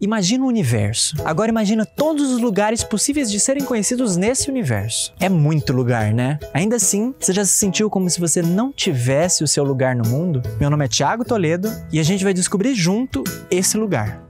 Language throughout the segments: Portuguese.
Imagina o universo. Agora imagina todos os lugares possíveis de serem conhecidos nesse universo. É muito lugar, né? Ainda assim, você já se sentiu como se você não tivesse o seu lugar no mundo? Meu nome é Thiago Toledo e a gente vai descobrir junto esse lugar.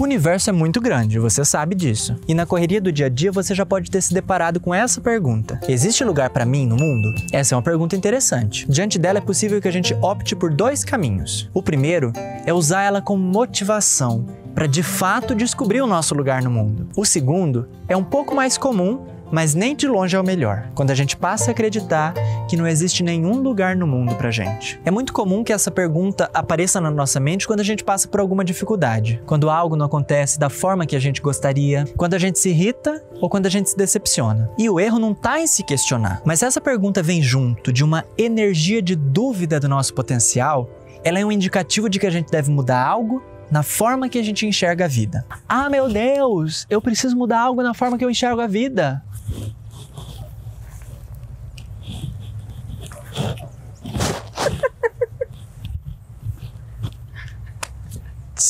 O universo é muito grande, você sabe disso. E na correria do dia a dia você já pode ter se deparado com essa pergunta: Existe lugar para mim no mundo? Essa é uma pergunta interessante. Diante dela é possível que a gente opte por dois caminhos. O primeiro é usar ela como motivação para de fato descobrir o nosso lugar no mundo. O segundo é um pouco mais comum mas nem de longe é o melhor. Quando a gente passa a acreditar que não existe nenhum lugar no mundo pra gente. É muito comum que essa pergunta apareça na nossa mente quando a gente passa por alguma dificuldade, quando algo não acontece da forma que a gente gostaria, quando a gente se irrita ou quando a gente se decepciona. E o erro não tá em se questionar, mas essa pergunta vem junto de uma energia de dúvida do nosso potencial. Ela é um indicativo de que a gente deve mudar algo na forma que a gente enxerga a vida. Ah, meu Deus, eu preciso mudar algo na forma que eu enxergo a vida.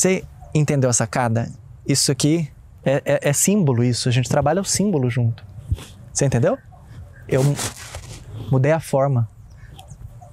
Você entendeu a sacada? Isso aqui é, é, é, símbolo, isso. A gente trabalha o símbolo junto. Você entendeu? Eu mudei a forma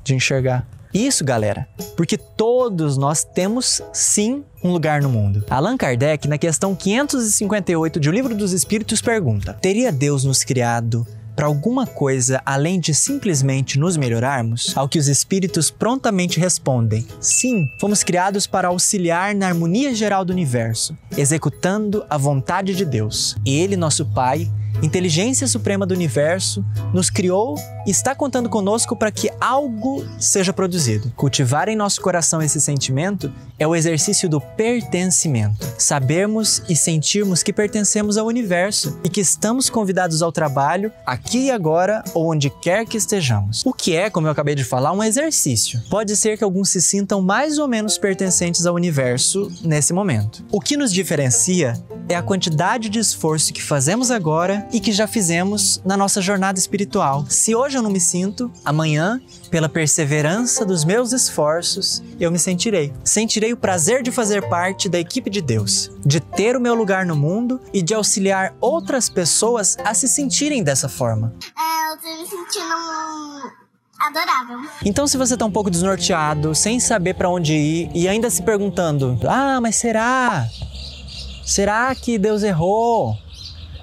de enxergar. Isso, galera, porque todos nós temos sim um lugar no mundo. Allan Kardec, na questão 558 de O Livro dos Espíritos, pergunta: Teria Deus nos criado para alguma coisa além de simplesmente nos melhorarmos? Ao que os espíritos prontamente respondem: sim, fomos criados para auxiliar na harmonia geral do universo, executando a vontade de Deus. Ele, nosso Pai, inteligência suprema do universo, nos criou está contando conosco para que algo seja produzido. Cultivar em nosso coração esse sentimento é o exercício do pertencimento. Sabermos e sentirmos que pertencemos ao universo e que estamos convidados ao trabalho aqui e agora ou onde quer que estejamos. O que é, como eu acabei de falar, um exercício. Pode ser que alguns se sintam mais ou menos pertencentes ao universo nesse momento. O que nos diferencia é a quantidade de esforço que fazemos agora e que já fizemos na nossa jornada espiritual. Se hoje eu não me sinto, amanhã, pela perseverança dos meus esforços, eu me sentirei. Sentirei o prazer de fazer parte da equipe de Deus, de ter o meu lugar no mundo e de auxiliar outras pessoas a se sentirem dessa forma. É, eu tô me sentindo adorável. Então, se você tá um pouco desnorteado, sem saber para onde ir e ainda se perguntando: "Ah, mas será? Será que Deus errou?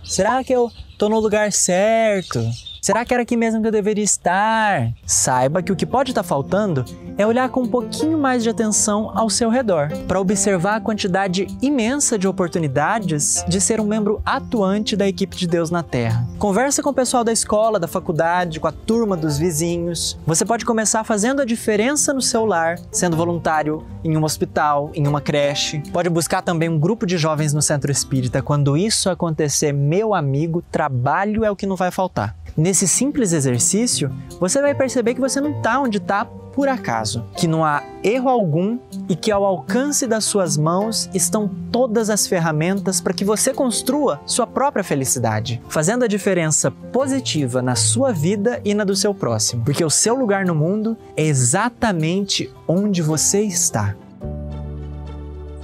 Será que eu tô no lugar certo? Será que era aqui mesmo que eu deveria estar? Saiba que o que pode estar faltando é olhar com um pouquinho mais de atenção ao seu redor, para observar a quantidade imensa de oportunidades de ser um membro atuante da equipe de Deus na Terra. Conversa com o pessoal da escola, da faculdade, com a turma dos vizinhos. Você pode começar fazendo a diferença no seu lar, sendo voluntário em um hospital, em uma creche. Pode buscar também um grupo de jovens no centro espírita. Quando isso acontecer, meu amigo, trabalho é o que não vai faltar. Nesse simples exercício, você vai perceber que você não está onde está por acaso, que não há erro algum e que ao alcance das suas mãos estão todas as ferramentas para que você construa sua própria felicidade, fazendo a diferença positiva na sua vida e na do seu próximo, porque o seu lugar no mundo é exatamente onde você está.